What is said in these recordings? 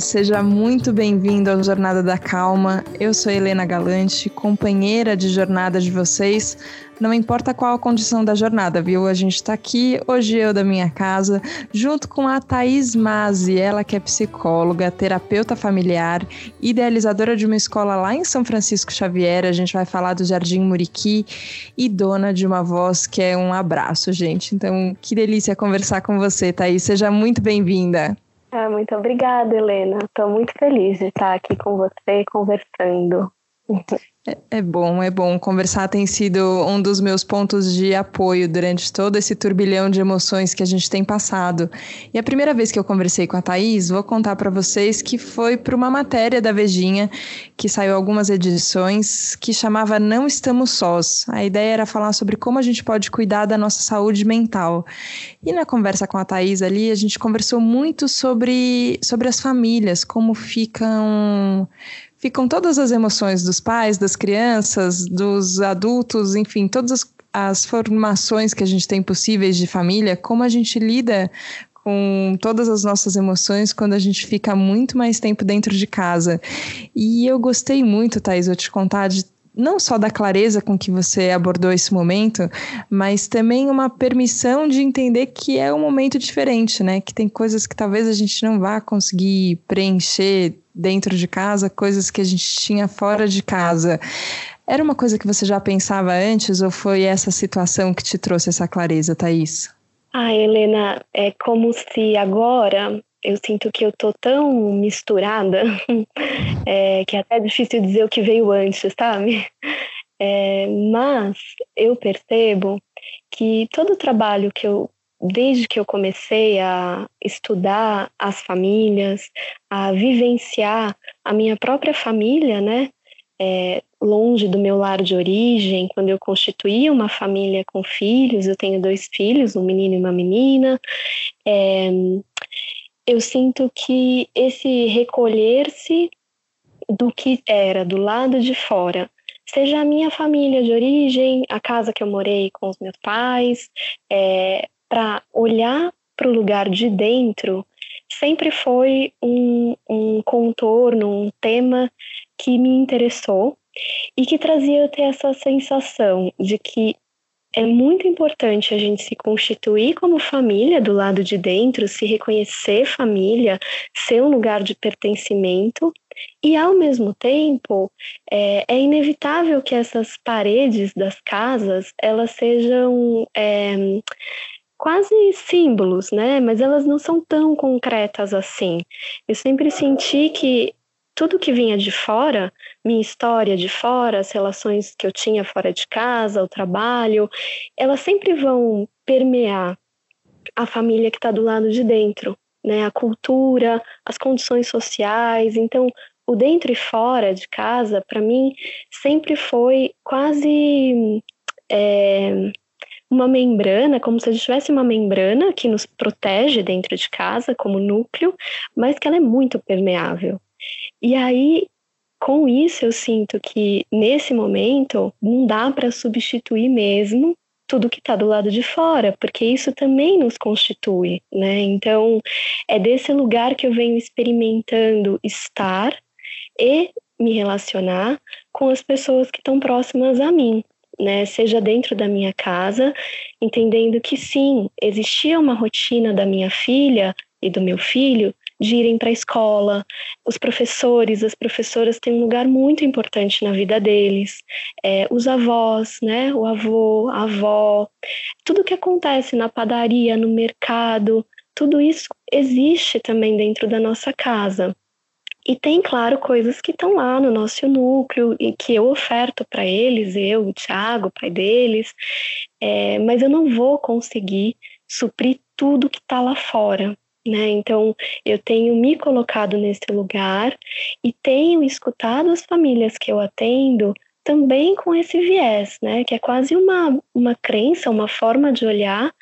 Seja muito bem-vindo ao Jornada da Calma. Eu sou Helena Galante, companheira de jornada de vocês. Não importa qual a condição da jornada, viu? A gente está aqui, hoje eu da minha casa, junto com a Thaís Mazzi, ela que é psicóloga, terapeuta familiar, idealizadora de uma escola lá em São Francisco Xavier. A gente vai falar do Jardim Muriqui e dona de uma voz que é um abraço, gente. Então, que delícia conversar com você, Thaís. Seja muito bem-vinda. Ah, muito obrigada, Helena. Estou muito feliz de estar aqui com você conversando. É, é bom, é bom. Conversar tem sido um dos meus pontos de apoio durante todo esse turbilhão de emoções que a gente tem passado. E a primeira vez que eu conversei com a Thaís, vou contar para vocês que foi para uma matéria da Vejinha, que saiu algumas edições, que chamava Não Estamos Sós. A ideia era falar sobre como a gente pode cuidar da nossa saúde mental. E na conversa com a Thaís ali, a gente conversou muito sobre, sobre as famílias, como ficam ficam todas as emoções dos pais, das crianças, dos adultos, enfim, todas as, formações que a gente tem possíveis de família, como a gente lida com todas as nossas emoções quando a gente fica muito mais tempo dentro de casa. E eu gostei muito, Thais, eu te contar de não só da clareza com que você abordou esse momento, mas também uma permissão de entender que é um momento diferente, né? Que tem coisas que talvez a gente não vá conseguir preencher dentro de casa, coisas que a gente tinha fora de casa. Era uma coisa que você já pensava antes ou foi essa situação que te trouxe essa clareza, Thaís? Ah, Helena, é como se agora eu sinto que eu tô tão misturada é, que é até difícil dizer o que veio antes, sabe? É, mas eu percebo que todo o trabalho que eu desde que eu comecei a estudar as famílias, a vivenciar a minha própria família, né? É, longe do meu lar de origem, quando eu constituí uma família com filhos, eu tenho dois filhos, um menino e uma menina. É, eu sinto que esse recolher-se do que era do lado de fora, seja a minha família de origem, a casa que eu morei com os meus pais, é, para olhar para o lugar de dentro, sempre foi um, um contorno, um tema que me interessou e que trazia até essa sensação de que é muito importante a gente se constituir como família do lado de dentro, se reconhecer família, ser um lugar de pertencimento, e ao mesmo tempo é, é inevitável que essas paredes das casas elas sejam é, quase símbolos, né? Mas elas não são tão concretas assim. Eu sempre senti que tudo que vinha de fora, minha história de fora, as relações que eu tinha fora de casa, o trabalho, elas sempre vão permear a família que está do lado de dentro, né? A cultura, as condições sociais. Então, o dentro e fora de casa, para mim, sempre foi quase é, uma membrana, como se a gente tivesse uma membrana que nos protege dentro de casa, como núcleo, mas que ela é muito permeável. E aí, com isso, eu sinto que nesse momento não dá para substituir mesmo tudo que está do lado de fora, porque isso também nos constitui, né? Então, é desse lugar que eu venho experimentando estar e me relacionar com as pessoas que estão próximas a mim, né? Seja dentro da minha casa, entendendo que sim, existia uma rotina da minha filha e do meu filho de irem para a escola. Os professores, as professoras têm um lugar muito importante na vida deles. É, os avós, né? O avô, a avó, tudo que acontece na padaria, no mercado, tudo isso existe também dentro da nossa casa. E tem, claro, coisas que estão lá no nosso núcleo e que eu oferto para eles, eu, o Thiago, pai deles, é, mas eu não vou conseguir suprir tudo que está lá fora. Né? Então, eu tenho me colocado nesse lugar e tenho escutado as famílias que eu atendo também com esse viés, né? Que é quase uma, uma crença, uma forma de olhar,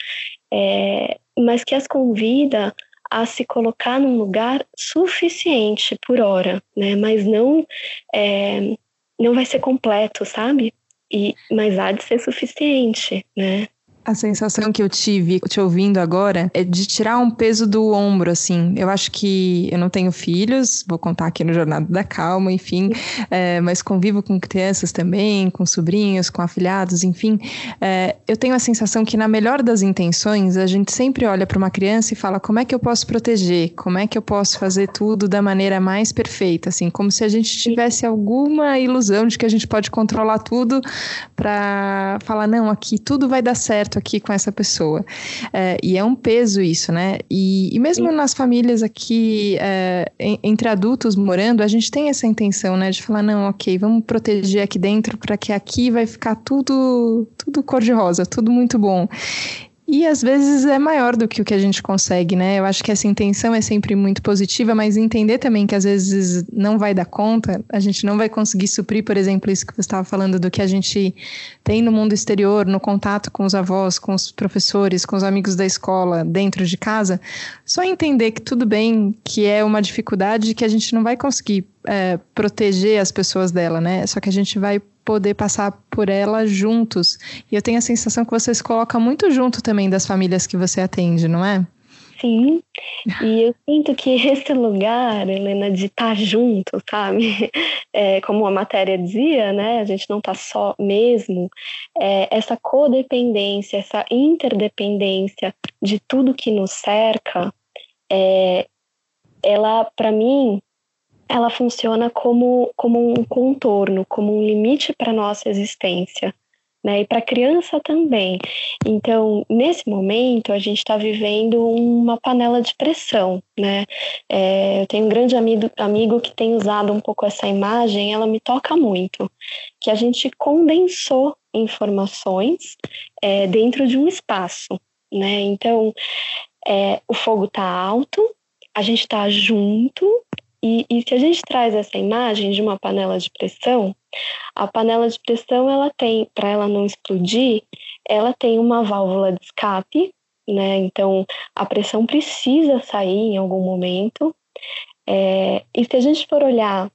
é, mas que as convida a se colocar num lugar suficiente por hora, né? Mas não é, não vai ser completo, sabe? E mas há de ser suficiente, né? A sensação que eu tive te ouvindo agora é de tirar um peso do ombro, assim. Eu acho que eu não tenho filhos, vou contar aqui no Jornada da Calma, enfim, é, mas convivo com crianças também, com sobrinhos, com afilhados, enfim. É, eu tenho a sensação que, na melhor das intenções, a gente sempre olha para uma criança e fala: como é que eu posso proteger? Como é que eu posso fazer tudo da maneira mais perfeita? Assim, como se a gente tivesse alguma ilusão de que a gente pode controlar tudo para falar: não, aqui tudo vai dar certo aqui com essa pessoa. É, e é um peso isso, né? E, e mesmo Sim. nas famílias aqui, é, entre adultos morando, a gente tem essa intenção, né? De falar, não, ok, vamos proteger aqui dentro para que aqui vai ficar tudo, tudo cor-de-rosa, tudo muito bom. E às vezes é maior do que o que a gente consegue, né? Eu acho que essa intenção é sempre muito positiva, mas entender também que às vezes não vai dar conta, a gente não vai conseguir suprir, por exemplo, isso que você estava falando do que a gente tem no mundo exterior, no contato com os avós, com os professores, com os amigos da escola, dentro de casa. Só entender que tudo bem, que é uma dificuldade que a gente não vai conseguir é, proteger as pessoas dela, né? Só que a gente vai poder passar por ela juntos. E eu tenho a sensação que você se coloca muito junto também das famílias que você atende, não é? Sim, e eu sinto que esse lugar, Helena, de estar junto, sabe? É, como a matéria dizia, né? A gente não está só mesmo. É, essa codependência, essa interdependência de tudo que nos cerca, é, ela, para mim, ela funciona como, como um contorno, como um limite para a nossa existência. Né, e para a criança também. Então, nesse momento, a gente está vivendo uma panela de pressão. Né? É, eu tenho um grande amigo, amigo que tem usado um pouco essa imagem, ela me toca muito, que a gente condensou informações é, dentro de um espaço. Né? Então, é, o fogo está alto, a gente está junto, e, e, se a gente traz essa imagem de uma panela de pressão, a panela de pressão ela tem, para ela não explodir, ela tem uma válvula de escape, né? Então a pressão precisa sair em algum momento. É, e se a gente for olhar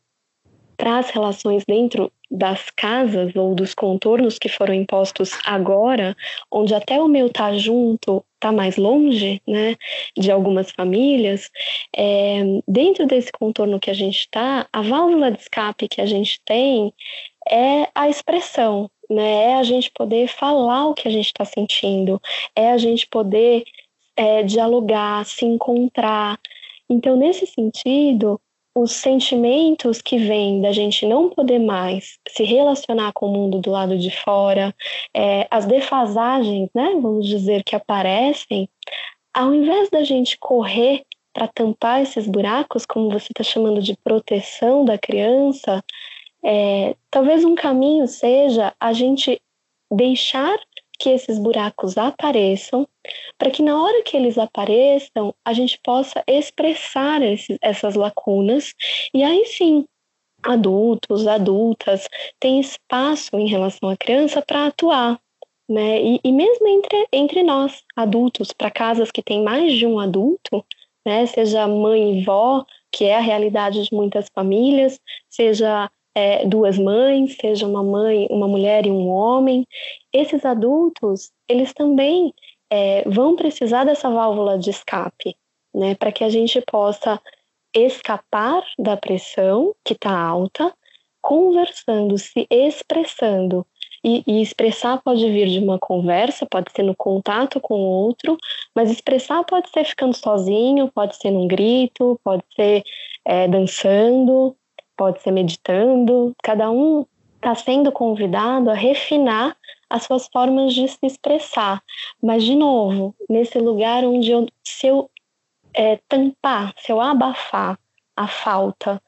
para as relações dentro das casas ou dos contornos que foram impostos agora, onde até o meu tá junto está mais longe, né, de algumas famílias, é, dentro desse contorno que a gente está, a válvula de escape que a gente tem é a expressão, né, é a gente poder falar o que a gente está sentindo, é a gente poder é, dialogar, se encontrar. Então, nesse sentido, os sentimentos que vêm da gente não poder mais se relacionar com o mundo do lado de fora, é, as defasagens, né, vamos dizer, que aparecem, ao invés da gente correr para tampar esses buracos, como você está chamando de proteção da criança, é, talvez um caminho seja a gente deixar que esses buracos apareçam, para que na hora que eles apareçam, a gente possa expressar essas lacunas, e aí sim, adultos, adultas, têm espaço em relação à criança para atuar. Né? E, e mesmo entre, entre nós, adultos, para casas que têm mais de um adulto, né? seja mãe e vó, que é a realidade de muitas famílias, seja é, duas mães, seja uma mãe, uma mulher e um homem, esses adultos, eles também é, vão precisar dessa válvula de escape, né, para que a gente possa escapar da pressão que está alta, conversando, se expressando. E, e, expressar pode vir de uma conversa, pode ser no contato com o outro, mas expressar pode ser ficando sozinho, pode ser num grito, pode ser é, dançando, pode ser meditando, cada um está sendo convidado a refinar as suas formas de se expressar. Mas, de novo, nesse lugar onde eu, se eu é, tampar, se eu abafar a falta,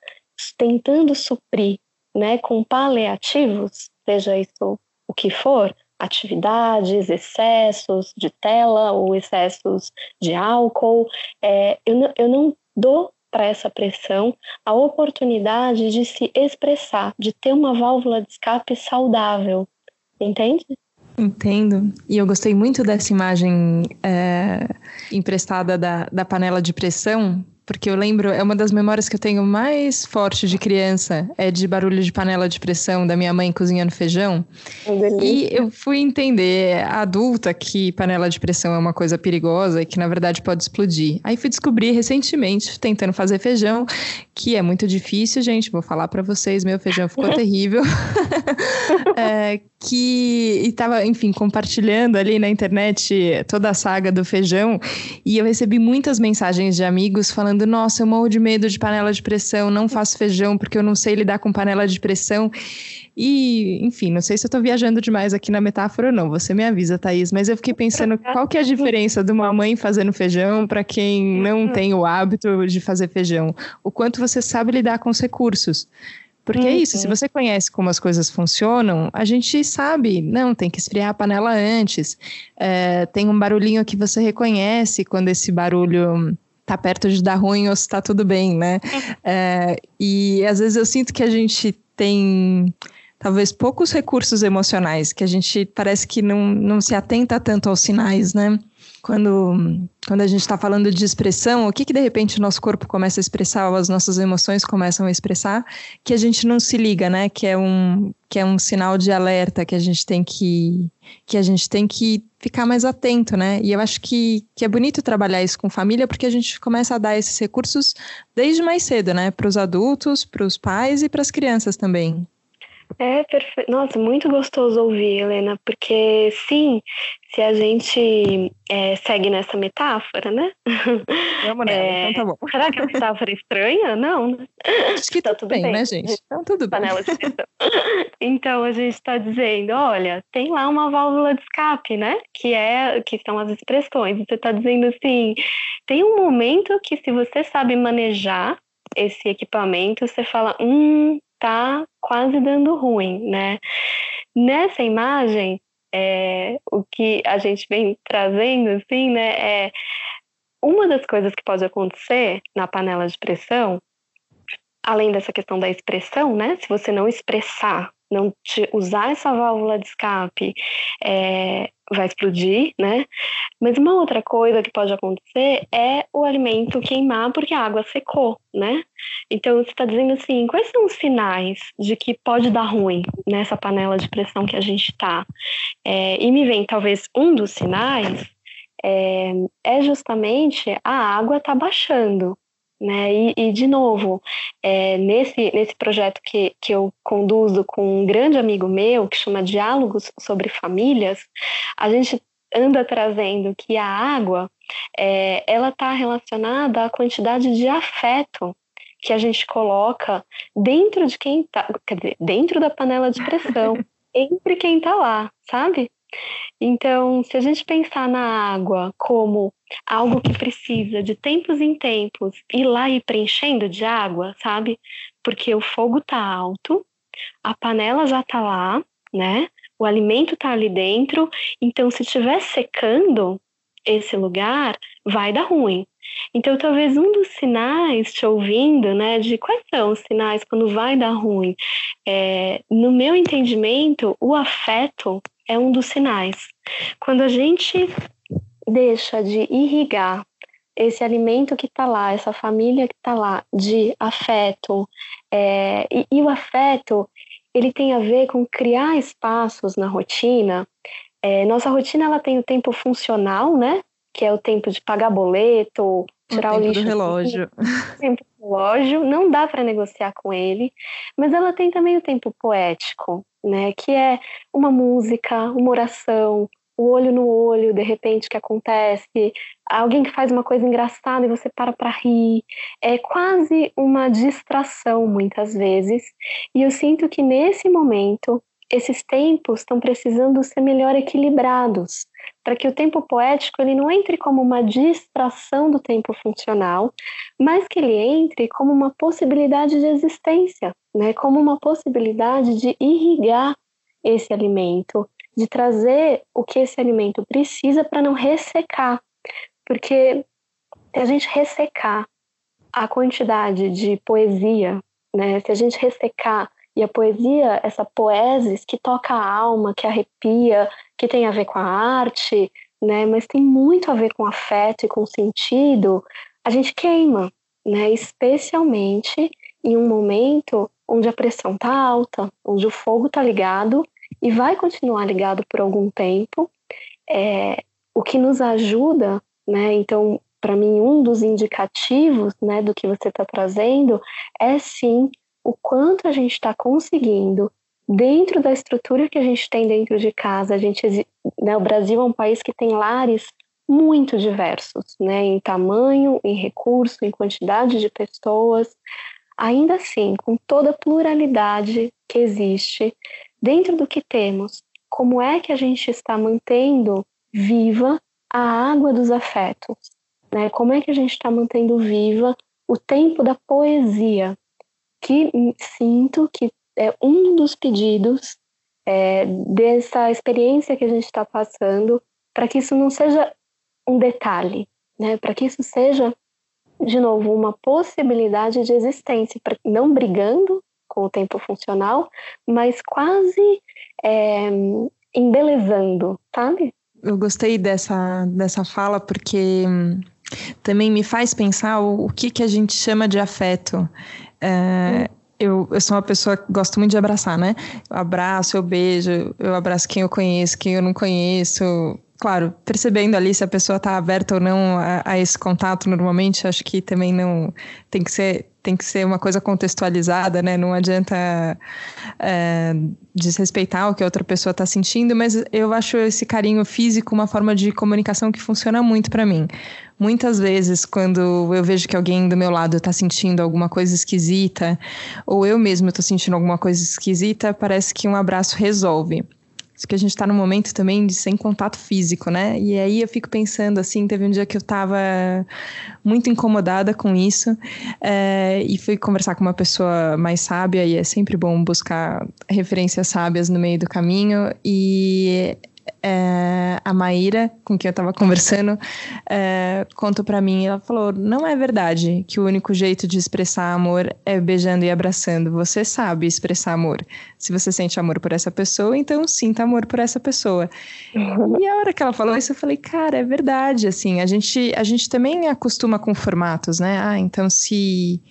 tentando suprir né, com paliativos, seja isso o que for, atividades, excessos de tela ou excessos de álcool, é, eu, eu não dou para essa pressão a oportunidade de se expressar, de ter uma válvula de escape saudável. Entende? Entendo. E eu gostei muito dessa imagem é, emprestada da, da panela de pressão, porque eu lembro, é uma das memórias que eu tenho mais forte de criança, é de barulho de panela de pressão da minha mãe cozinhando feijão. E eu fui entender, adulta, que panela de pressão é uma coisa perigosa e que na verdade pode explodir. Aí fui descobrir recentemente, tentando fazer feijão, que é muito difícil, gente, vou falar para vocês, meu feijão ficou terrível. é, que estava, enfim, compartilhando ali na internet toda a saga do feijão e eu recebi muitas mensagens de amigos falando: Nossa, eu morro de medo de panela de pressão, não faço feijão porque eu não sei lidar com panela de pressão. E, enfim, não sei se eu estou viajando demais aqui na metáfora ou não, você me avisa, Thaís, mas eu fiquei pensando qual que é a diferença de uma mãe fazendo feijão para quem não tem o hábito de fazer feijão? O quanto você sabe lidar com os recursos. Porque é isso, se uhum. você conhece como as coisas funcionam, a gente sabe, não, tem que esfriar a panela antes. É, tem um barulhinho que você reconhece quando esse barulho tá perto de dar ruim ou se tá tudo bem, né? É, e às vezes eu sinto que a gente tem talvez poucos recursos emocionais, que a gente parece que não, não se atenta tanto aos sinais, né? Quando, quando a gente está falando de expressão, o que, que de repente o nosso corpo começa a expressar, ou as nossas emoções começam a expressar, que a gente não se liga, né? Que é um, que é um sinal de alerta que a gente tem que, que a gente tem que ficar mais atento, né? E eu acho que, que é bonito trabalhar isso com família, porque a gente começa a dar esses recursos desde mais cedo, né? Para os adultos, para os pais e para as crianças também. É perfeito. Nossa, muito gostoso ouvir, Helena, porque sim, se a gente é, segue nessa metáfora, né? Vamos nela, é, então tá bom. Será que a metáfora é estranha? Não. Né? Acho que tá tudo bem, bem, né, gente? Então tudo bem. Panela de então a gente está dizendo, olha, tem lá uma válvula de escape, né? Que é que são as expressões. Você está dizendo assim, tem um momento que se você sabe manejar esse equipamento, você fala, hum, tá quase dando ruim, né? Nessa imagem, é, o que a gente vem trazendo, assim, né, é uma das coisas que pode acontecer na panela de pressão, além dessa questão da expressão, né? Se você não expressar não usar essa válvula de escape é, vai explodir, né? Mas uma outra coisa que pode acontecer é o alimento queimar porque a água secou, né? Então você está dizendo assim, quais são os sinais de que pode dar ruim nessa panela de pressão que a gente está? É, e me vem talvez um dos sinais é, é justamente a água tá baixando, né? E, e de novo, é, nesse, nesse projeto que, que eu conduzo com um grande amigo meu, que chama Diálogos sobre Famílias, a gente anda trazendo que a água é, ela está relacionada à quantidade de afeto que a gente coloca dentro de quem tá, quer dizer, dentro da panela de pressão, entre quem está lá, sabe? Então, se a gente pensar na água como algo que precisa de tempos em tempos ir lá e preenchendo de água, sabe? Porque o fogo tá alto, a panela já tá lá, né? O alimento tá ali dentro, então se estiver secando esse lugar, vai dar ruim. Então, talvez um dos sinais, te ouvindo, né, de quais são os sinais quando vai dar ruim, é, no meu entendimento, o afeto é um dos sinais. Quando a gente deixa de irrigar esse alimento que está lá, essa família que está lá, de afeto, é, e, e, o afeto ele tem a ver com criar espaços na rotina. É, nossa rotina ela tem o tempo funcional, né? Que é o tempo de pagar boleto, tirar o, o lixo. Do relógio. O tempo do relógio, não dá para negociar com ele, mas ela tem também o tempo poético, né? Que é uma música, uma oração, o olho no olho, de repente, que acontece, alguém que faz uma coisa engraçada e você para para rir. É quase uma distração, muitas vezes. E eu sinto que nesse momento, esses tempos estão precisando ser melhor equilibrados, para que o tempo poético ele não entre como uma distração do tempo funcional, mas que ele entre como uma possibilidade de existência, né? como uma possibilidade de irrigar esse alimento, de trazer o que esse alimento precisa para não ressecar. Porque se a gente ressecar a quantidade de poesia, né? se a gente ressecar e a poesia, essa poesis que toca a alma, que arrepia, que tem a ver com a arte, né? mas tem muito a ver com afeto e com sentido, a gente queima. né? Especialmente em um momento onde a pressão está alta, onde o fogo está ligado e vai continuar ligado por algum tempo. É, o que nos ajuda, né? Então, para mim, um dos indicativos, né, do que você está trazendo é sim o quanto a gente está conseguindo dentro da estrutura que a gente tem dentro de casa. A gente, né, o Brasil é um país que tem lares muito diversos, né, em tamanho, em recurso, em quantidade de pessoas. Ainda assim, com toda a pluralidade que existe dentro do que temos, como é que a gente está mantendo viva a água dos afetos? Né? Como é que a gente está mantendo viva o tempo da poesia? Que sinto que é um dos pedidos é, dessa experiência que a gente está passando, para que isso não seja um detalhe, né? para que isso seja, de novo, uma possibilidade de existência, não brigando com o tempo funcional, mas quase é, embelezando, sabe? Eu gostei dessa, dessa fala porque hum, também me faz pensar o, o que, que a gente chama de afeto. É, hum. eu, eu sou uma pessoa que gosto muito de abraçar, né? Eu abraço, eu beijo, eu abraço quem eu conheço, quem eu não conheço, claro, percebendo ali se a pessoa está aberta ou não a, a, esse contato normalmente, acho que também não tem que ser tem que ser uma coisa contextualizada, né? Não adianta é, desrespeitar o que a outra pessoa está sentindo, mas eu acho esse carinho físico uma forma de comunicação que funciona muito para mim. Muitas vezes, quando eu vejo que alguém do meu lado está sentindo alguma coisa esquisita, ou eu mesmo estou sentindo alguma coisa esquisita, parece que um abraço resolve que a gente está no momento também de sem contato físico, né? E aí eu fico pensando assim, teve um dia que eu estava muito incomodada com isso é, e fui conversar com uma pessoa mais sábia e é sempre bom buscar referências sábias no meio do caminho e é, a Maíra, com quem eu estava conversando, é, contou para mim, ela falou, não é verdade que o único jeito de expressar amor é beijando e abraçando. Você sabe expressar amor. Se você sente amor por essa pessoa, então sinta amor por essa pessoa. E a hora que ela falou isso, eu falei, cara, é verdade, assim, a gente, a gente também acostuma com formatos, né? Ah, então se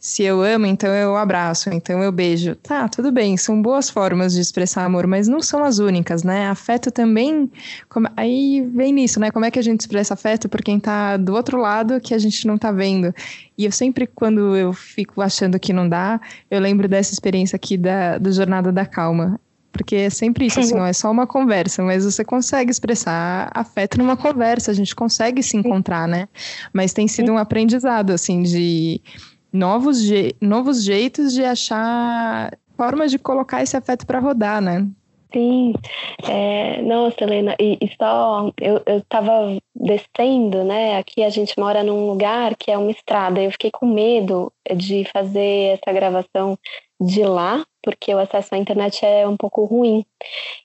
se eu amo, então eu abraço, então eu beijo. Tá, tudo bem, são boas formas de expressar amor, mas não são as únicas, né? Afeto também. Como, aí vem nisso, né? Como é que a gente expressa afeto por quem tá do outro lado que a gente não tá vendo? E eu sempre, quando eu fico achando que não dá, eu lembro dessa experiência aqui da, do Jornada da Calma. Porque é sempre isso, assim, ó, é só uma conversa, mas você consegue expressar afeto numa conversa, a gente consegue se encontrar, né? Mas tem sido um aprendizado, assim, de novos, je novos jeitos de achar formas de colocar esse afeto para rodar, né? Sim, é, nossa, Helena, e, e só eu, eu descendo, né? Aqui a gente mora num lugar que é uma estrada. Eu fiquei com medo de fazer essa gravação de lá, porque o acesso à internet é um pouco ruim.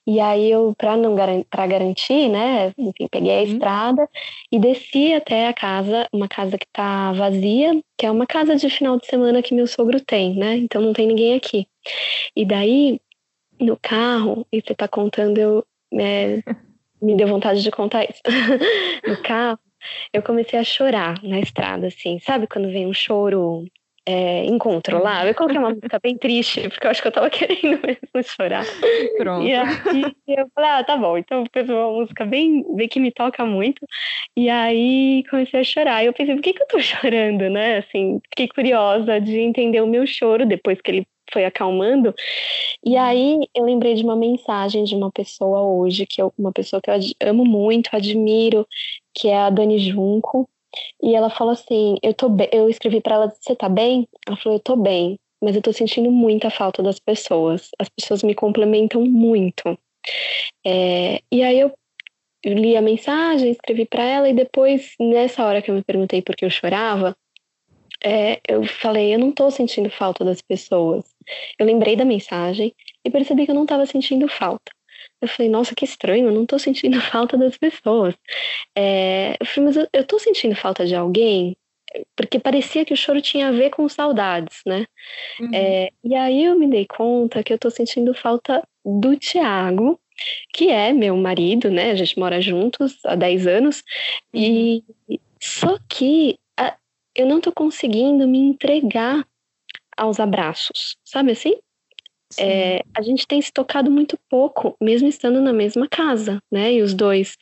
E aí eu, para não para garantir, né, enfim, peguei a uhum. estrada e desci até a casa, uma casa que tá vazia, que é uma casa de final de semana que meu sogro tem, né? Então não tem ninguém aqui. E daí no carro, e você tá contando, eu é, me deu vontade de contar isso. no carro, eu comecei a chorar na estrada, assim, sabe quando vem um choro é, incontrolável. Eu coloquei uma música bem triste, porque eu acho que eu tava querendo mesmo chorar. Pronto. E aí eu falei, ah, tá bom. Então eu uma música bem, bem que me toca muito. E aí comecei a chorar. E eu pensei, por que, que eu tô chorando, né? Assim, fiquei curiosa de entender o meu choro depois que ele foi acalmando. E aí eu lembrei de uma mensagem de uma pessoa hoje, que eu, uma pessoa que eu amo muito, admiro, que é a Dani Junco. E ela falou assim: eu, tô eu escrevi para ela, você tá bem? Ela falou: eu tô bem, mas eu tô sentindo muita falta das pessoas. As pessoas me complementam muito. É, e aí eu li a mensagem, escrevi para ela, e depois, nessa hora que eu me perguntei por que eu chorava, é, eu falei: eu não tô sentindo falta das pessoas. Eu lembrei da mensagem e percebi que eu não estava sentindo falta. Eu falei, nossa, que estranho, eu não tô sentindo falta das pessoas. É, eu falei, mas eu, eu tô sentindo falta de alguém? Porque parecia que o choro tinha a ver com saudades, né? Uhum. É, e aí eu me dei conta que eu tô sentindo falta do Tiago, que é meu marido, né? A gente mora juntos há 10 anos. Uhum. E só que a, eu não tô conseguindo me entregar aos abraços, sabe assim? É, a gente tem se tocado muito pouco, mesmo estando na mesma casa, né? E os dois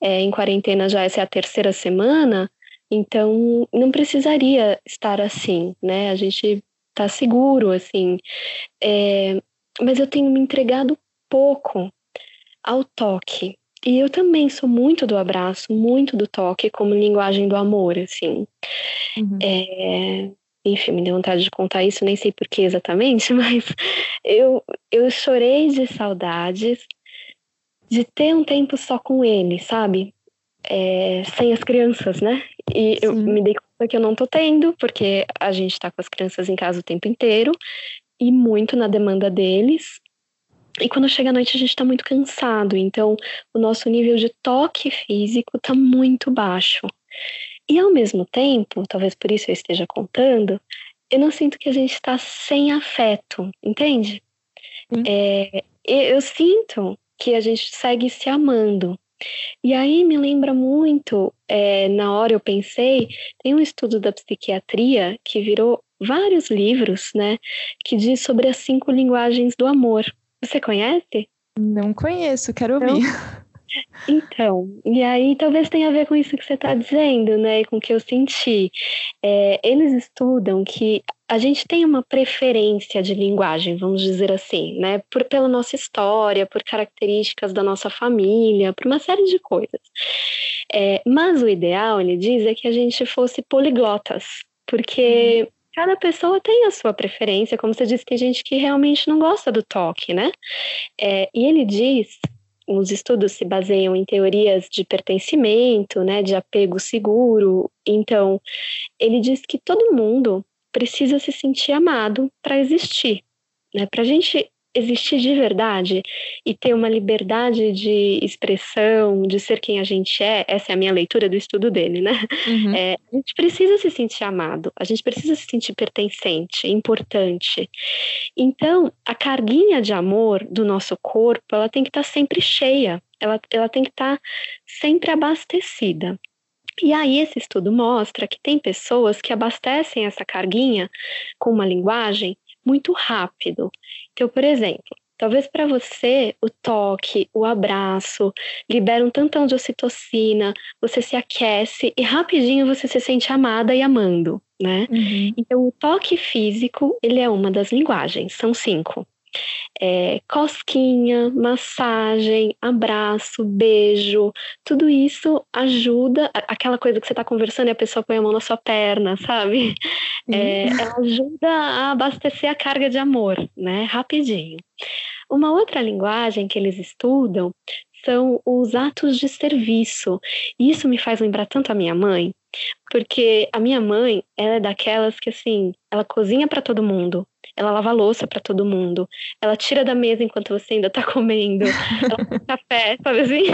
é, em quarentena já essa é a terceira semana, então não precisaria estar assim, né? A gente tá seguro, assim. É, mas eu tenho me entregado pouco ao toque. E eu também sou muito do abraço, muito do toque como linguagem do amor, assim. Uhum. É, enfim, me deu vontade de contar isso, nem sei por que exatamente, mas eu, eu chorei de saudades de ter um tempo só com ele, sabe? É, sem as crianças, né? E Sim. eu me dei conta que eu não tô tendo, porque a gente tá com as crianças em casa o tempo inteiro e muito na demanda deles. E quando chega a noite a gente tá muito cansado, então o nosso nível de toque físico tá muito baixo. E ao mesmo tempo, talvez por isso eu esteja contando, eu não sinto que a gente está sem afeto, entende? É, eu sinto que a gente segue se amando. E aí me lembra muito, é, na hora eu pensei, tem um estudo da psiquiatria que virou vários livros, né, que diz sobre as cinco linguagens do amor. Você conhece? Não conheço, quero ouvir. Então, e aí talvez tenha a ver com isso que você está dizendo, né, e com o que eu senti. É, eles estudam que a gente tem uma preferência de linguagem, vamos dizer assim, né, por, pela nossa história, por características da nossa família, por uma série de coisas. É, mas o ideal, ele diz, é que a gente fosse poliglotas, porque uhum. cada pessoa tem a sua preferência, como você disse, tem gente que realmente não gosta do toque, né? É, e ele diz os estudos se baseiam em teorias de pertencimento, né, de apego seguro. Então, ele diz que todo mundo precisa se sentir amado para existir. Né? Para a gente existir de verdade e ter uma liberdade de expressão, de ser quem a gente é, essa é a minha leitura do estudo dele, né? Uhum. É, a gente precisa se sentir amado, a gente precisa se sentir pertencente, importante. Então, a carguinha de amor do nosso corpo, ela tem que estar tá sempre cheia, ela, ela tem que estar tá sempre abastecida. E aí esse estudo mostra que tem pessoas que abastecem essa carguinha com uma linguagem muito rápido. Então, por exemplo, talvez para você o toque, o abraço libera um tantão de ocitocina, você se aquece e rapidinho você se sente amada e amando, né? Uhum. Então, o toque físico, ele é uma das linguagens, são cinco é, cosquinha, massagem, abraço, beijo, tudo isso ajuda. Aquela coisa que você está conversando e a pessoa põe a mão na sua perna, sabe? É, uhum. ela ajuda a abastecer a carga de amor, né? Rapidinho. Uma outra linguagem que eles estudam são os atos de serviço. E isso me faz lembrar tanto a minha mãe, porque a minha mãe, ela é daquelas que assim, ela cozinha para todo mundo, ela lava louça para todo mundo, ela tira da mesa enquanto você ainda tá comendo, ela faz café, sabe assim?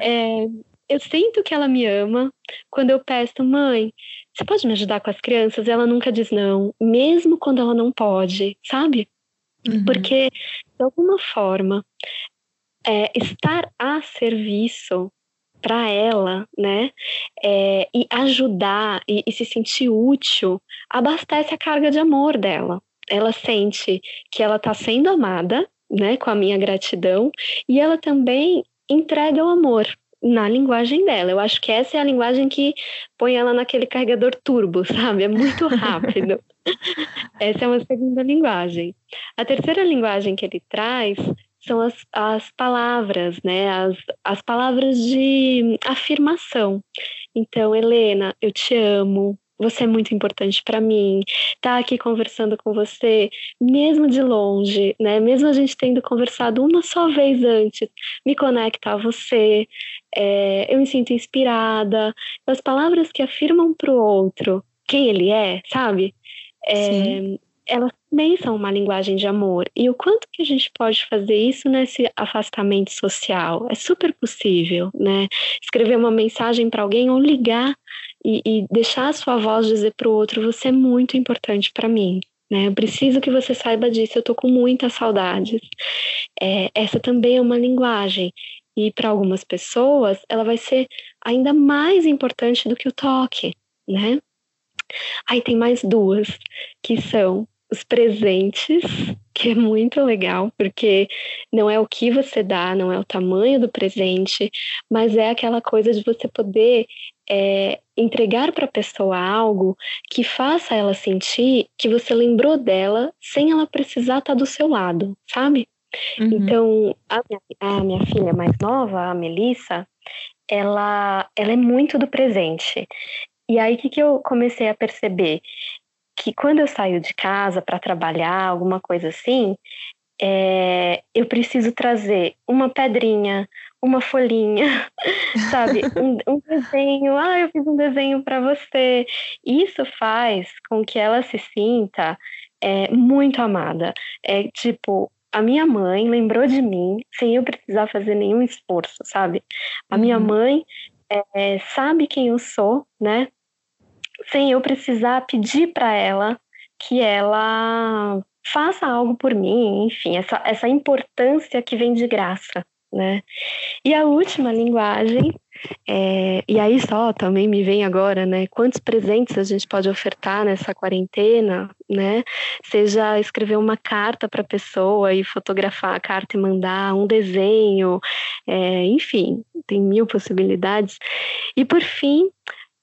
É, eu sinto que ela me ama quando eu peço, mãe, você pode me ajudar com as crianças? Ela nunca diz não, mesmo quando ela não pode, sabe? Uhum. Porque, de alguma forma, é, estar a serviço para ela, né? É, e ajudar e, e, se sentir útil abastece a carga de amor dela ela sente que ela está sendo amada, né, com a minha gratidão, e ela também entrega o amor na linguagem dela. Eu acho que essa é a linguagem que põe ela naquele carregador turbo, sabe? É muito rápido. essa é uma segunda linguagem. A terceira linguagem que ele traz são as, as palavras, né? As, as palavras de afirmação. Então, Helena, eu te amo, você é muito importante para mim. Estar tá aqui conversando com você, mesmo de longe, né? Mesmo a gente tendo conversado uma só vez antes, me conecta a você. É, eu me sinto inspirada. As palavras que afirmam para o outro quem ele é, sabe? É, elas também são uma linguagem de amor. E o quanto que a gente pode fazer isso nesse afastamento social? É super possível, né? Escrever uma mensagem para alguém ou ligar e, e deixar a sua voz dizer para o outro: você é muito importante para mim. Né? Eu preciso que você saiba disso. Eu estou com muitas saudades. É, essa também é uma linguagem. E para algumas pessoas, ela vai ser ainda mais importante do que o toque, né? Aí tem mais duas, que são os presentes, que é muito legal, porque não é o que você dá, não é o tamanho do presente, mas é aquela coisa de você poder é, entregar para a pessoa algo que faça ela sentir que você lembrou dela sem ela precisar estar tá do seu lado, sabe? Uhum. Então, a minha, a minha, filha mais nova, a Melissa, ela, ela é muito do presente. E aí, o que, que eu comecei a perceber? que quando eu saio de casa para trabalhar, alguma coisa assim, é, eu preciso trazer uma pedrinha, uma folhinha, sabe? Um, um, desenho. Ah, eu fiz um desenho para você. Isso faz com que ela se sinta é, muito amada. É tipo, a minha mãe lembrou de mim sem eu precisar fazer nenhum esforço, sabe? A minha uhum. mãe é, sabe quem eu sou, né? sem eu precisar pedir para ela que ela faça algo por mim, enfim, essa, essa importância que vem de graça, né? E a última linguagem, é, e aí só também me vem agora, né? Quantos presentes a gente pode ofertar nessa quarentena, né? Seja escrever uma carta para a pessoa e fotografar a carta e mandar um desenho, é, enfim, tem mil possibilidades. E por fim,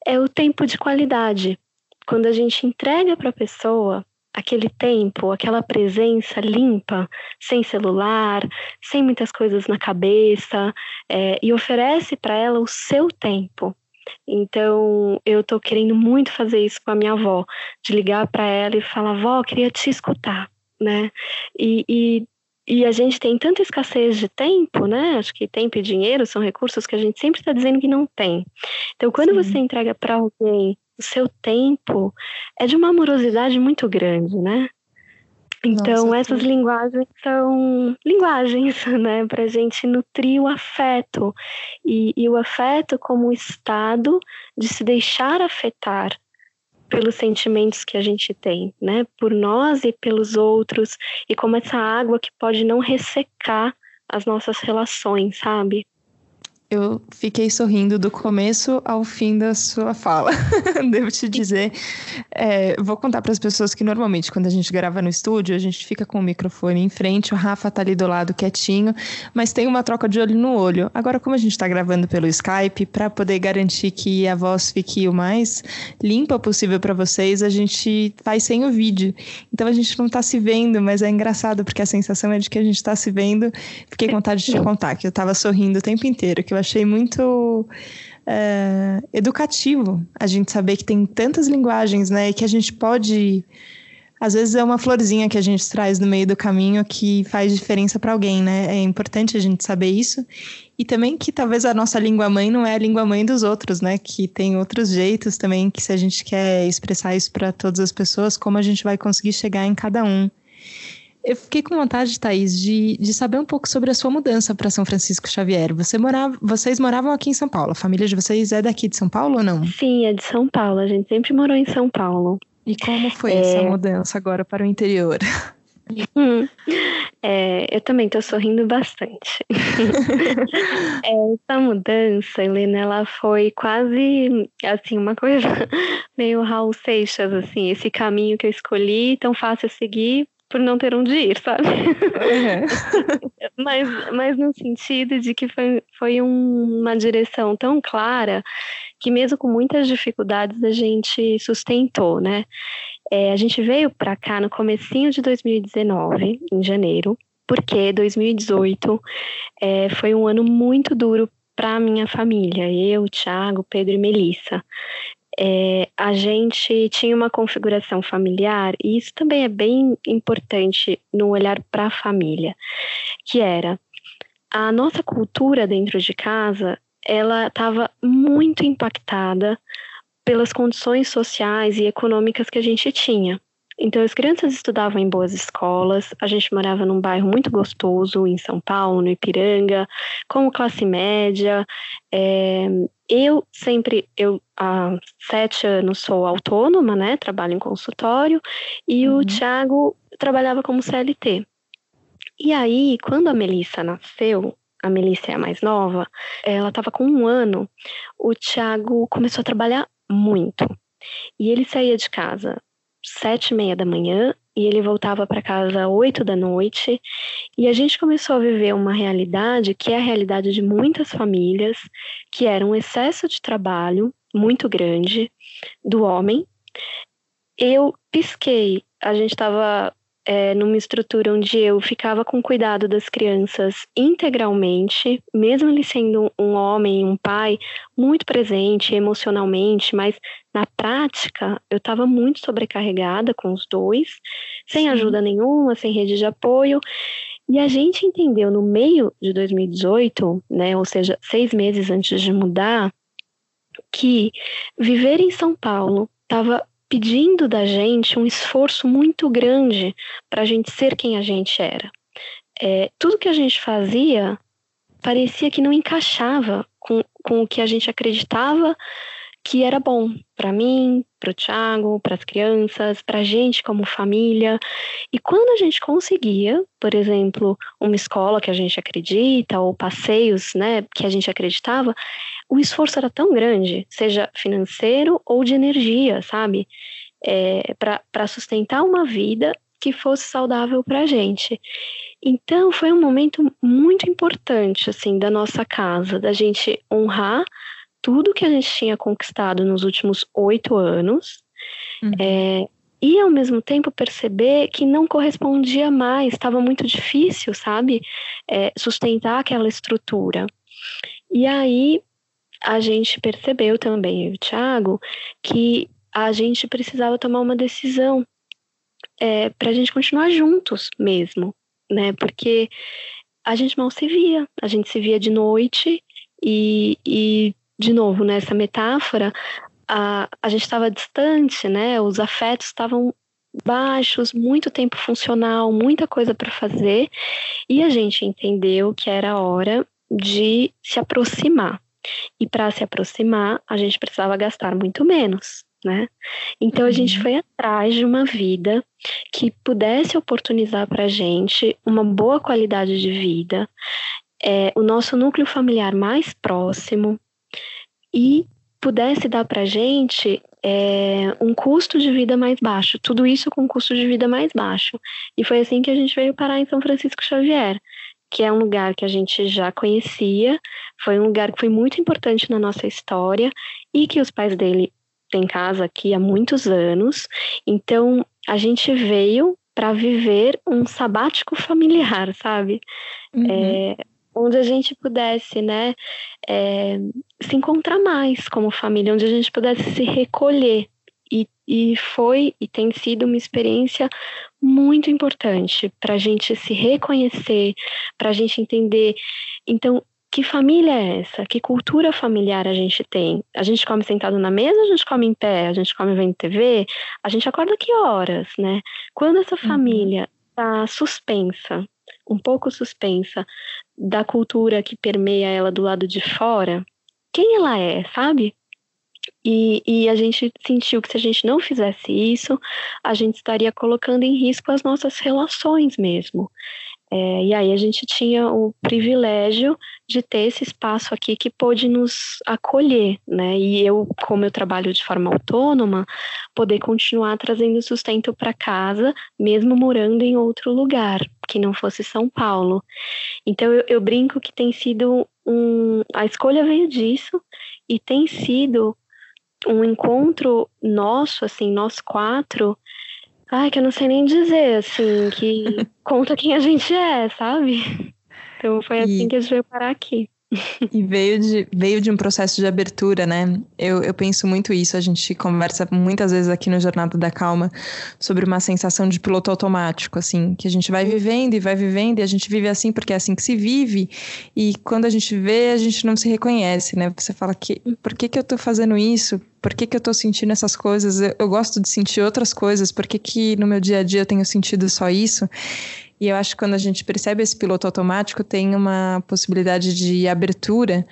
é o tempo de qualidade. Quando a gente entrega para a pessoa aquele tempo, aquela presença limpa, sem celular, sem muitas coisas na cabeça, é, e oferece para ela o seu tempo. Então, eu estou querendo muito fazer isso com a minha avó, de ligar para ela e falar: avó, queria te escutar, né? E, e e a gente tem tanta escassez de tempo, né? Acho que tempo e dinheiro são recursos que a gente sempre está dizendo que não tem. Então, quando Sim. você entrega para alguém o seu tempo, é de uma amorosidade muito grande, né? Então, Nossa, essas linguagens são linguagens, né, para a gente nutrir o afeto. E, e o afeto como estado de se deixar afetar pelos sentimentos que a gente tem, né? Por nós e pelos outros, e como essa água que pode não ressecar as nossas relações, sabe? Eu fiquei sorrindo do começo ao fim da sua fala, devo te dizer. É, vou contar para as pessoas que normalmente, quando a gente grava no estúdio, a gente fica com o microfone em frente, o Rafa tá ali do lado quietinho, mas tem uma troca de olho no olho. Agora, como a gente está gravando pelo Skype, para poder garantir que a voz fique o mais limpa possível para vocês, a gente faz sem o vídeo. Então a gente não está se vendo, mas é engraçado porque a sensação é de que a gente está se vendo. Fiquei com vontade de te contar que eu estava sorrindo o tempo inteiro, que eu achei muito é, educativo a gente saber que tem tantas linguagens, né? E que a gente pode. Às vezes é uma florzinha que a gente traz no meio do caminho que faz diferença para alguém, né? É importante a gente saber isso. E também que talvez a nossa língua mãe não é a língua mãe dos outros, né? Que tem outros jeitos também, que se a gente quer expressar isso para todas as pessoas, como a gente vai conseguir chegar em cada um. Eu fiquei com vontade, Thaís, de, de saber um pouco sobre a sua mudança para São Francisco Xavier. Você morava, vocês moravam aqui em São Paulo. A família de vocês é daqui de São Paulo ou não? Sim, é de São Paulo. A gente sempre morou em São Paulo. E como foi é... essa mudança agora para o interior? Hum, é, eu também estou sorrindo bastante. é, essa mudança, Helena, ela foi quase assim uma coisa meio Raul Seixas, assim, esse caminho que eu escolhi, tão fácil a seguir, por não ter onde ir, sabe? Uhum. mas, mas no sentido de que foi, foi um, uma direção tão clara que mesmo com muitas dificuldades a gente sustentou, né? É, a gente veio para cá no comecinho de 2019, em janeiro, porque 2018 é, foi um ano muito duro para minha família, eu, Thiago, Pedro e Melissa é, a gente tinha uma configuração familiar, e isso também é bem importante no olhar para a família, que era a nossa cultura dentro de casa, ela estava muito impactada pelas condições sociais e econômicas que a gente tinha. Então, as crianças estudavam em boas escolas, a gente morava num bairro muito gostoso em São Paulo, no Ipiranga, como classe média. É, eu sempre, eu há sete anos sou autônoma, né? Trabalho em consultório, e uhum. o Tiago trabalhava como CLT. E aí, quando a Melissa nasceu, a Melissa é a mais nova, ela estava com um ano, o Tiago começou a trabalhar muito. E ele saía de casa sete e meia da manhã e ele voltava para casa oito da noite. E a gente começou a viver uma realidade que é a realidade de muitas famílias, que era um excesso de trabalho muito grande do homem. Eu pisquei, a gente estava é, numa estrutura onde eu ficava com cuidado das crianças integralmente, mesmo ele sendo um homem, um pai muito presente emocionalmente, mas na prática eu estava muito sobrecarregada com os dois, sem ajuda nenhuma, sem rede de apoio. E a gente entendeu no meio de 2018, né, ou seja, seis meses antes de mudar, que viver em São Paulo estava pedindo da gente um esforço muito grande para a gente ser quem a gente era. É, tudo que a gente fazia parecia que não encaixava com, com o que a gente acreditava que era bom para mim, para o Thiago, para as crianças, para a gente como família. E quando a gente conseguia, por exemplo, uma escola que a gente acredita ou passeios, né, que a gente acreditava, o esforço era tão grande, seja financeiro ou de energia, sabe? É, para sustentar uma vida que fosse saudável para a gente. Então, foi um momento muito importante, assim, da nossa casa, da gente honrar tudo que a gente tinha conquistado nos últimos oito anos, uhum. é, e ao mesmo tempo perceber que não correspondia mais, estava muito difícil, sabe, é, sustentar aquela estrutura. E aí a gente percebeu também, eu e o Thiago, que a gente precisava tomar uma decisão é, para a gente continuar juntos mesmo, né? Porque a gente mal se via, a gente se via de noite e, e de novo, nessa metáfora, a, a gente estava distante, né? Os afetos estavam baixos, muito tempo funcional, muita coisa para fazer, e a gente entendeu que era hora de se aproximar. E para se aproximar, a gente precisava gastar muito menos, né? Então a gente uhum. foi atrás de uma vida que pudesse oportunizar para a gente uma boa qualidade de vida, é, o nosso núcleo familiar mais próximo e pudesse dar para a gente é, um custo de vida mais baixo. Tudo isso com um custo de vida mais baixo. E foi assim que a gente veio parar em São Francisco Xavier que é um lugar que a gente já conhecia, foi um lugar que foi muito importante na nossa história e que os pais dele têm casa aqui há muitos anos. Então, a gente veio para viver um sabático familiar, sabe? Uhum. É, onde a gente pudesse, né, é, se encontrar mais como família, onde a gente pudesse se recolher e, e foi e tem sido uma experiência muito importante para a gente se reconhecer, para a gente entender. Então, que família é essa? Que cultura familiar a gente tem? A gente come sentado na mesa, a gente come em pé, a gente come vendo TV, a gente acorda que horas, né? Quando essa uhum. família está suspensa, um pouco suspensa da cultura que permeia ela do lado de fora, quem ela é, sabe? E, e, a gente sentiu que se a gente não fizesse isso, a gente estaria colocando em risco as nossas relações mesmo. É, e aí a gente tinha o privilégio de ter esse espaço aqui que pôde nos acolher, né? E eu, como eu trabalho de forma autônoma, poder continuar trazendo sustento para casa, mesmo morando em outro lugar, que não fosse São Paulo. Então eu, eu brinco que tem sido um. A escolha veio disso e tem sido um encontro nosso, assim, nós quatro, ai, que eu não sei nem dizer, assim, que conta quem a gente é, sabe? Então foi assim que a gente veio parar aqui. E veio de, veio de um processo de abertura, né? Eu, eu penso muito isso. A gente conversa muitas vezes aqui no Jornada da Calma sobre uma sensação de piloto automático, assim, que a gente vai vivendo e vai vivendo e a gente vive assim porque é assim que se vive. E quando a gente vê, a gente não se reconhece, né? Você fala que por que, que eu tô fazendo isso? Por que, que eu tô sentindo essas coisas? Eu, eu gosto de sentir outras coisas, por que, que no meu dia a dia eu tenho sentido só isso? E eu acho que quando a gente percebe esse piloto automático, tem uma possibilidade de abertura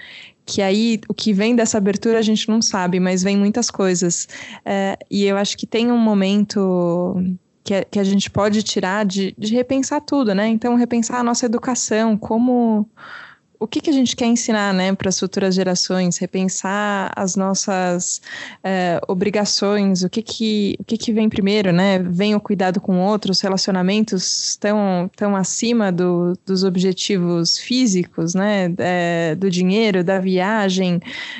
que aí o que vem dessa abertura a gente não sabe, mas vem muitas coisas. É, e eu acho que tem um momento que a, que a gente pode tirar de, de repensar tudo, né? Então, repensar a nossa educação, como o que, que a gente quer ensinar né, para as futuras gerações, repensar as nossas é, obrigações, o que que, o que que vem primeiro, né? Vem o cuidado com outros, relacionamentos estão tão acima do, dos objetivos físicos, né? É, do dinheiro, da viagem,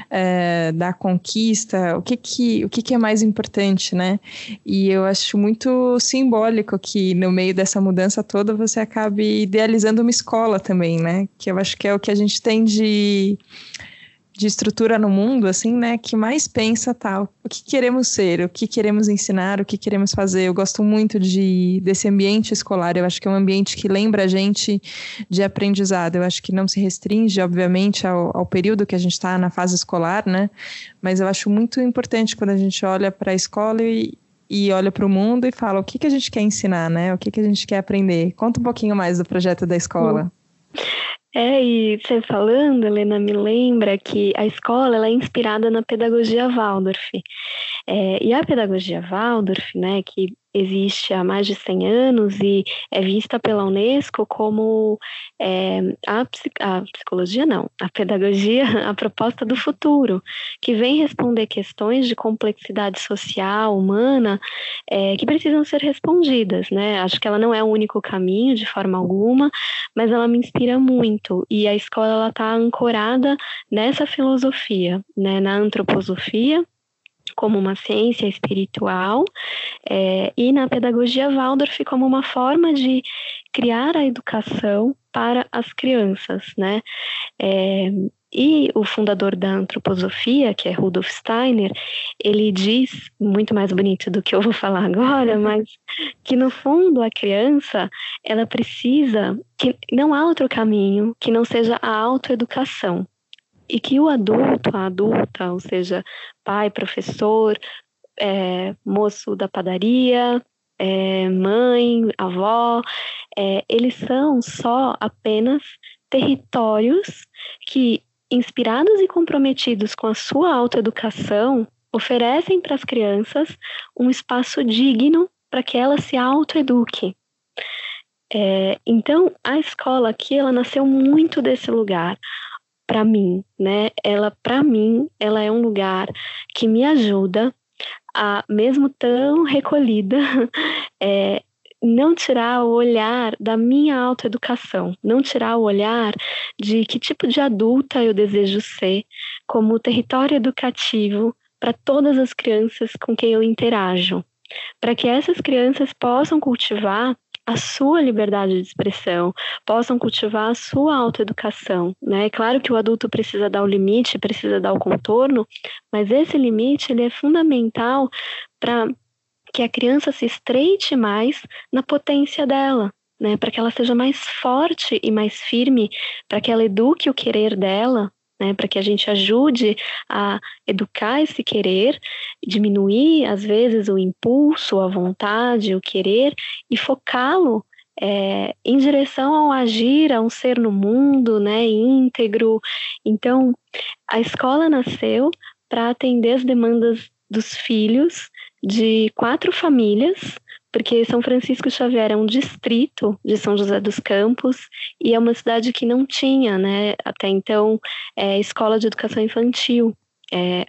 é, da conquista, o que que, o que que é mais importante, né? E eu acho muito simbólico que no meio dessa mudança toda você acabe idealizando uma escola também, né? Que eu acho que é o que a gente tem de, de estrutura no mundo, assim, né, que mais pensa tal, o que queremos ser, o que queremos ensinar, o que queremos fazer. Eu gosto muito de, desse ambiente escolar, eu acho que é um ambiente que lembra a gente de aprendizado. Eu acho que não se restringe, obviamente, ao, ao período que a gente está na fase escolar, né, mas eu acho muito importante quando a gente olha para a escola e, e olha para o mundo e fala o que, que a gente quer ensinar, né? O que, que a gente quer aprender. Conta um pouquinho mais do projeto da escola. É, e você falando, Helena, me lembra que a escola ela é inspirada na pedagogia Waldorf. É, e a pedagogia Waldorf, né, que existe há mais de 100 anos e é vista pela Unesco como é, a, a, psicologia, não, a pedagogia, a proposta do futuro, que vem responder questões de complexidade social, humana, é, que precisam ser respondidas, né? Acho que ela não é o único caminho, de forma alguma, mas ela me inspira muito e a escola está ancorada nessa filosofia, né? Na antroposofia, como uma ciência espiritual é, e na pedagogia Waldorf como uma forma de criar a educação para as crianças, né? É, e o fundador da antroposofia, que é Rudolf Steiner, ele diz, muito mais bonito do que eu vou falar agora, mas que no fundo a criança, ela precisa, que não há outro caminho que não seja a autoeducação e que o adulto, a adulta, ou seja, pai, professor, é, moço da padaria, é, mãe, avó, é, eles são só apenas territórios que, inspirados e comprometidos com a sua autoeducação, oferecem para as crianças um espaço digno para que elas se autoeduquem. É, então, a escola aqui, ela nasceu muito desse lugar, para mim, né? Ela, para mim, ela é um lugar que me ajuda a, mesmo tão recolhida, é, não tirar o olhar da minha autoeducação, não tirar o olhar de que tipo de adulta eu desejo ser como território educativo para todas as crianças com quem eu interajo, para que essas crianças possam cultivar a sua liberdade de expressão, possam cultivar a sua autoeducação. Né? É claro que o adulto precisa dar o limite, precisa dar o contorno, mas esse limite ele é fundamental para que a criança se estreite mais na potência dela, né, para que ela seja mais forte e mais firme, para que ela eduque o querer dela, né, para que a gente ajude a educar esse querer, diminuir às vezes o impulso, a vontade, o querer e focá-lo é, em direção ao agir, a um ser no mundo, né, íntegro. Então, a escola nasceu para atender as demandas dos filhos de quatro famílias porque São Francisco Xavier é um distrito de São José dos Campos e é uma cidade que não tinha, né, até então, é, escola de educação infantil. É,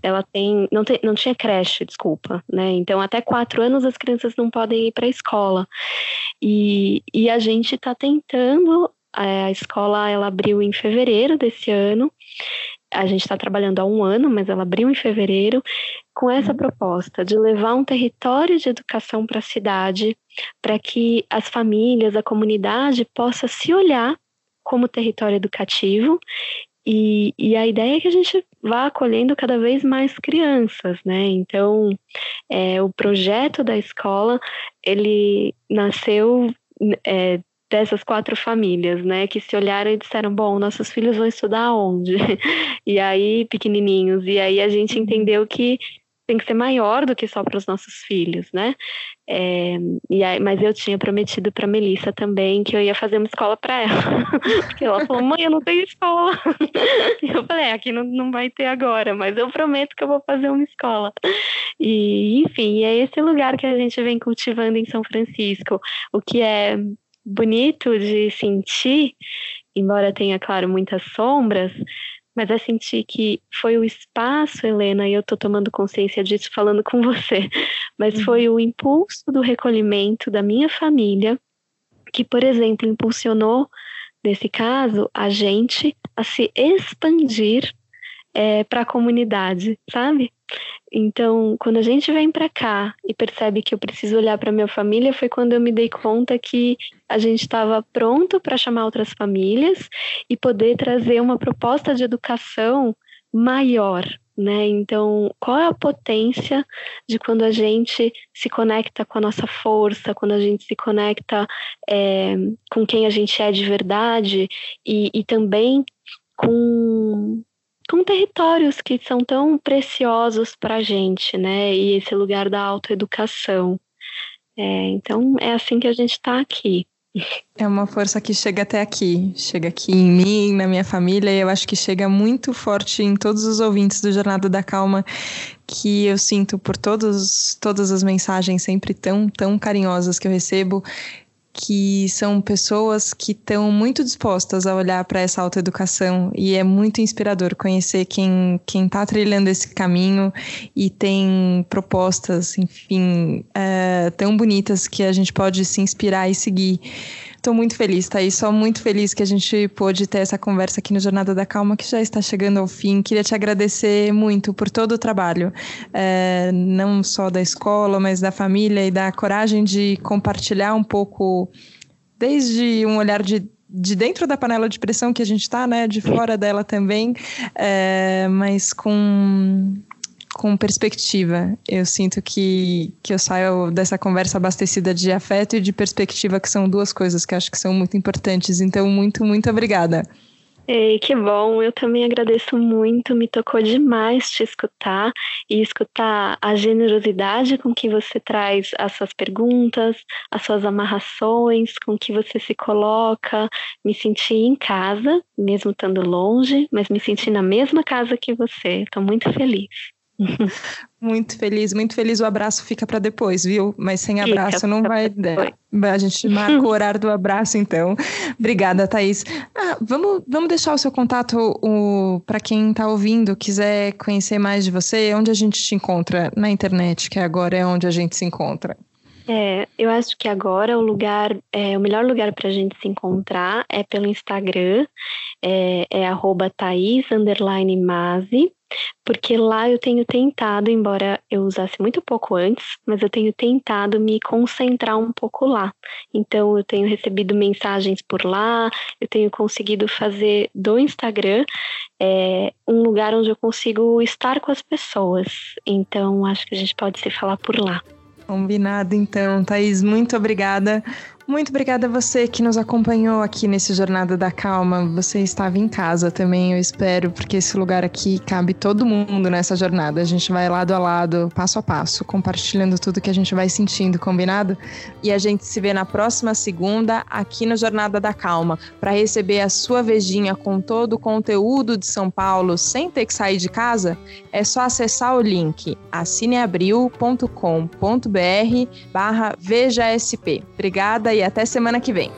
ela tem não, tem, não tinha creche, desculpa, né? Então, até quatro anos as crianças não podem ir para a escola. E, e a gente está tentando, é, a escola ela abriu em fevereiro desse ano, a gente está trabalhando há um ano, mas ela abriu em fevereiro, com essa uhum. proposta de levar um território de educação para a cidade, para que as famílias, a comunidade possa se olhar como território educativo e, e, a ideia é que a gente vá acolhendo cada vez mais crianças, né? Então, é, o projeto da escola, ele nasceu é, dessas quatro famílias, né, que se olharam e disseram, bom, nossos filhos vão estudar onde? e aí, pequenininhos, e aí a gente uhum. entendeu que tem que ser maior do que só para os nossos filhos, né? É, e aí, mas eu tinha prometido para Melissa também que eu ia fazer uma escola para ela, porque ela falou, mãe, eu não tenho escola. eu falei, é, aqui não, não vai ter agora, mas eu prometo que eu vou fazer uma escola. E enfim, é esse lugar que a gente vem cultivando em São Francisco, o que é bonito de sentir embora tenha, claro, muitas sombras, mas é sentir que foi o espaço, Helena, e eu estou tomando consciência disso falando com você, mas uhum. foi o impulso do recolhimento da minha família que, por exemplo, impulsionou, nesse caso, a gente a se expandir é, para a comunidade, sabe? Então, quando a gente vem para cá e percebe que eu preciso olhar para minha família, foi quando eu me dei conta que a gente estava pronto para chamar outras famílias e poder trazer uma proposta de educação maior, né? Então, qual é a potência de quando a gente se conecta com a nossa força, quando a gente se conecta é, com quem a gente é de verdade e, e também com com territórios que são tão preciosos para a gente, né? E esse lugar da autoeducação. É, então, é assim que a gente está aqui. É uma força que chega até aqui, chega aqui em mim, na minha família, e eu acho que chega muito forte em todos os ouvintes do Jornada da Calma, que eu sinto por todos, todas as mensagens sempre tão, tão carinhosas que eu recebo que são pessoas que estão muito dispostas a olhar para essa autoeducação e é muito inspirador conhecer quem quem está trilhando esse caminho e tem propostas, enfim, é, tão bonitas que a gente pode se inspirar e seguir. Estou muito feliz, Thaís. Só muito feliz que a gente pôde ter essa conversa aqui no Jornada da Calma, que já está chegando ao fim. Queria te agradecer muito por todo o trabalho, é, não só da escola, mas da família e da coragem de compartilhar um pouco, desde um olhar de de dentro da panela de pressão que a gente está, né, de fora dela também, é, mas com com perspectiva. Eu sinto que, que eu saio dessa conversa abastecida de afeto e de perspectiva, que são duas coisas que acho que são muito importantes. Então, muito, muito obrigada. Ei, que bom, eu também agradeço muito, me tocou demais te escutar e escutar a generosidade com que você traz as suas perguntas, as suas amarrações, com que você se coloca. Me senti em casa, mesmo estando longe, mas me senti na mesma casa que você. Estou muito feliz. Muito feliz, muito feliz. O abraço fica para depois, viu? Mas sem abraço fica, não vai dar. A gente marca o horário do abraço, então. Obrigada, Thaís. Ah, vamos, vamos deixar o seu contato para quem está ouvindo, quiser conhecer mais de você, onde a gente te encontra na internet, que agora é onde a gente se encontra. É, eu acho que agora o lugar, é, o melhor lugar para a gente se encontrar é pelo Instagram, é, é porque lá eu tenho tentado, embora eu usasse muito pouco antes, mas eu tenho tentado me concentrar um pouco lá. Então eu tenho recebido mensagens por lá, eu tenho conseguido fazer do Instagram é, um lugar onde eu consigo estar com as pessoas. Então acho que a gente pode se falar por lá. Combinado, então. Thaís, muito obrigada muito obrigada a você que nos acompanhou aqui nesse Jornada da Calma. Você estava em casa também, eu espero, porque esse lugar aqui cabe todo mundo nessa jornada. A gente vai lado a lado, passo a passo, compartilhando tudo que a gente vai sentindo, combinado? E a gente se vê na próxima segunda aqui no Jornada da Calma, para receber a sua vejinha com todo o conteúdo de São Paulo sem ter que sair de casa. É só acessar o link assineabril.com.br/barra VejaSP. Obrigada e até semana que vem.